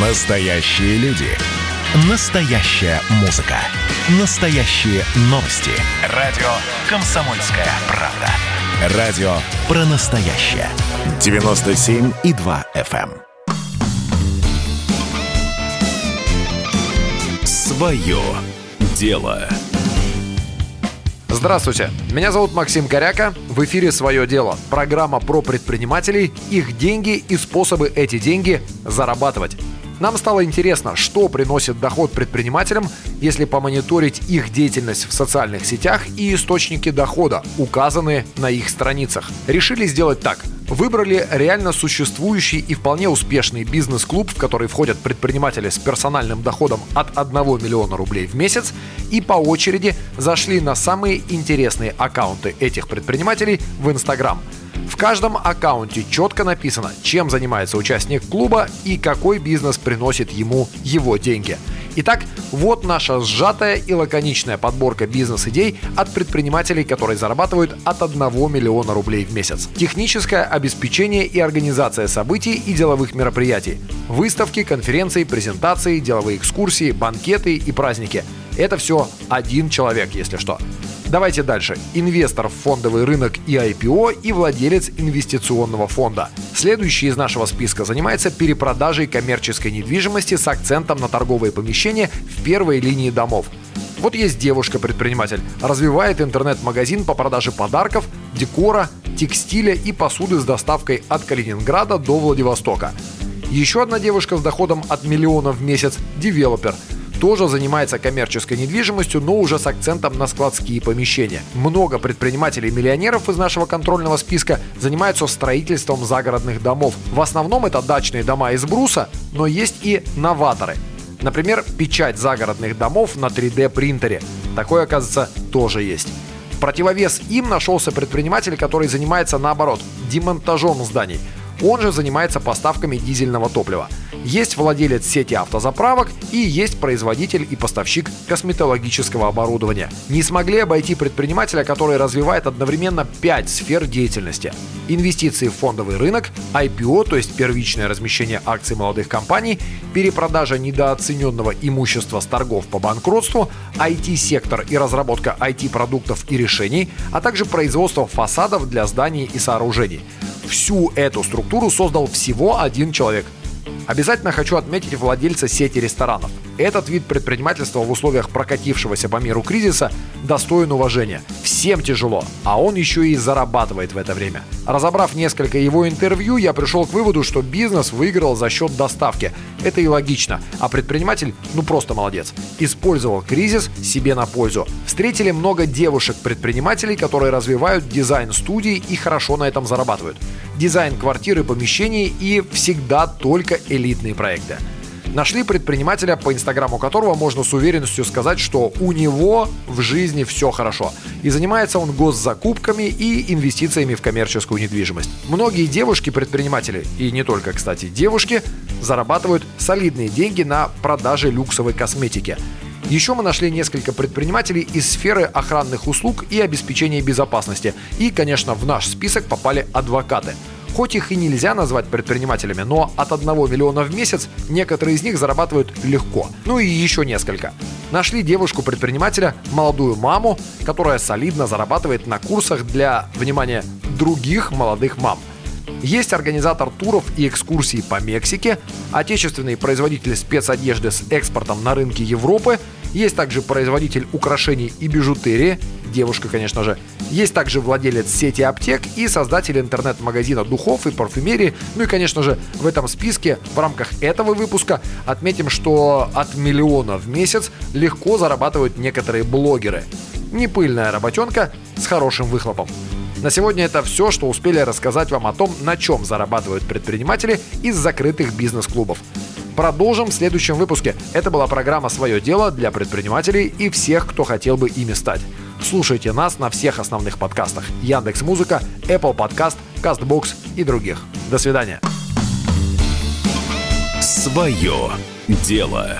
Настоящие люди. Настоящая музыка. Настоящие новости. Радио «Комсомольская правда». Радио про настоящее. 97,2 FM. Свое дело. Здравствуйте, меня зовут Максим Коряка. В эфире «Свое дело» – программа про предпринимателей, их деньги и способы эти деньги зарабатывать. Нам стало интересно, что приносит доход предпринимателям, если помониторить их деятельность в социальных сетях и источники дохода, указанные на их страницах. Решили сделать так. Выбрали реально существующий и вполне успешный бизнес-клуб, в который входят предприниматели с персональным доходом от 1 миллиона рублей в месяц, и по очереди зашли на самые интересные аккаунты этих предпринимателей в Инстаграм – в каждом аккаунте четко написано, чем занимается участник клуба и какой бизнес приносит ему его деньги. Итак, вот наша сжатая и лаконичная подборка бизнес-идей от предпринимателей, которые зарабатывают от 1 миллиона рублей в месяц. Техническое обеспечение и организация событий и деловых мероприятий. Выставки, конференции, презентации, деловые экскурсии, банкеты и праздники. Это все один человек, если что. Давайте дальше. Инвестор в фондовый рынок и IPO и владелец инвестиционного фонда. Следующий из нашего списка занимается перепродажей коммерческой недвижимости с акцентом на торговые помещения в первой линии домов. Вот есть девушка-предприниматель, развивает интернет-магазин по продаже подарков, декора, текстиля и посуды с доставкой от Калининграда до Владивостока. Еще одна девушка с доходом от миллиона в месяц – девелопер – тоже занимается коммерческой недвижимостью, но уже с акцентом на складские помещения. Много предпринимателей-миллионеров из нашего контрольного списка занимаются строительством загородных домов. В основном это дачные дома из бруса, но есть и новаторы. Например, печать загородных домов на 3D принтере. Такое, оказывается, тоже есть. В противовес им нашелся предприниматель, который занимается наоборот, демонтажом зданий – он же занимается поставками дизельного топлива. Есть владелец сети автозаправок и есть производитель и поставщик косметологического оборудования. Не смогли обойти предпринимателя, который развивает одновременно 5 сфер деятельности. Инвестиции в фондовый рынок, IPO, то есть первичное размещение акций молодых компаний, перепродажа недооцененного имущества с торгов по банкротству, IT-сектор и разработка IT-продуктов и решений, а также производство фасадов для зданий и сооружений. Всю эту структуру создал всего один человек. Обязательно хочу отметить владельца сети ресторанов – этот вид предпринимательства в условиях прокатившегося по миру кризиса достоин уважения. Всем тяжело, а он еще и зарабатывает в это время. Разобрав несколько его интервью, я пришел к выводу, что бизнес выиграл за счет доставки. Это и логично, а предприниматель ну просто молодец. Использовал кризис себе на пользу. Встретили много девушек-предпринимателей, которые развивают дизайн студии и хорошо на этом зарабатывают. Дизайн квартиры, помещений и всегда только элитные проекты. Нашли предпринимателя, по инстаграму которого можно с уверенностью сказать, что у него в жизни все хорошо. И занимается он госзакупками и инвестициями в коммерческую недвижимость. Многие девушки-предприниматели, и не только, кстати, девушки, зарабатывают солидные деньги на продаже люксовой косметики. Еще мы нашли несколько предпринимателей из сферы охранных услуг и обеспечения безопасности. И, конечно, в наш список попали адвокаты – Хоть их и нельзя назвать предпринимателями, но от 1 миллиона в месяц некоторые из них зарабатывают легко. Ну и еще несколько. Нашли девушку-предпринимателя, молодую маму, которая солидно зарабатывает на курсах для, внимания, других молодых мам. Есть организатор туров и экскурсий по Мексике, отечественный производитель спецодежды с экспортом на рынке Европы, есть также производитель украшений и бижутерии, девушка, конечно же. Есть также владелец сети аптек и создатель интернет-магазина духов и парфюмерии. Ну и, конечно же, в этом списке в рамках этого выпуска отметим, что от миллиона в месяц легко зарабатывают некоторые блогеры. Не пыльная работенка с хорошим выхлопом. На сегодня это все, что успели рассказать вам о том, на чем зарабатывают предприниматели из закрытых бизнес-клубов. Продолжим в следующем выпуске. Это была программа «Свое дело» для предпринимателей и всех, кто хотел бы ими стать. Слушайте нас на всех основных подкастах Яндекс Музыка, Apple Podcast, CastBox и других. До свидания. Свое дело.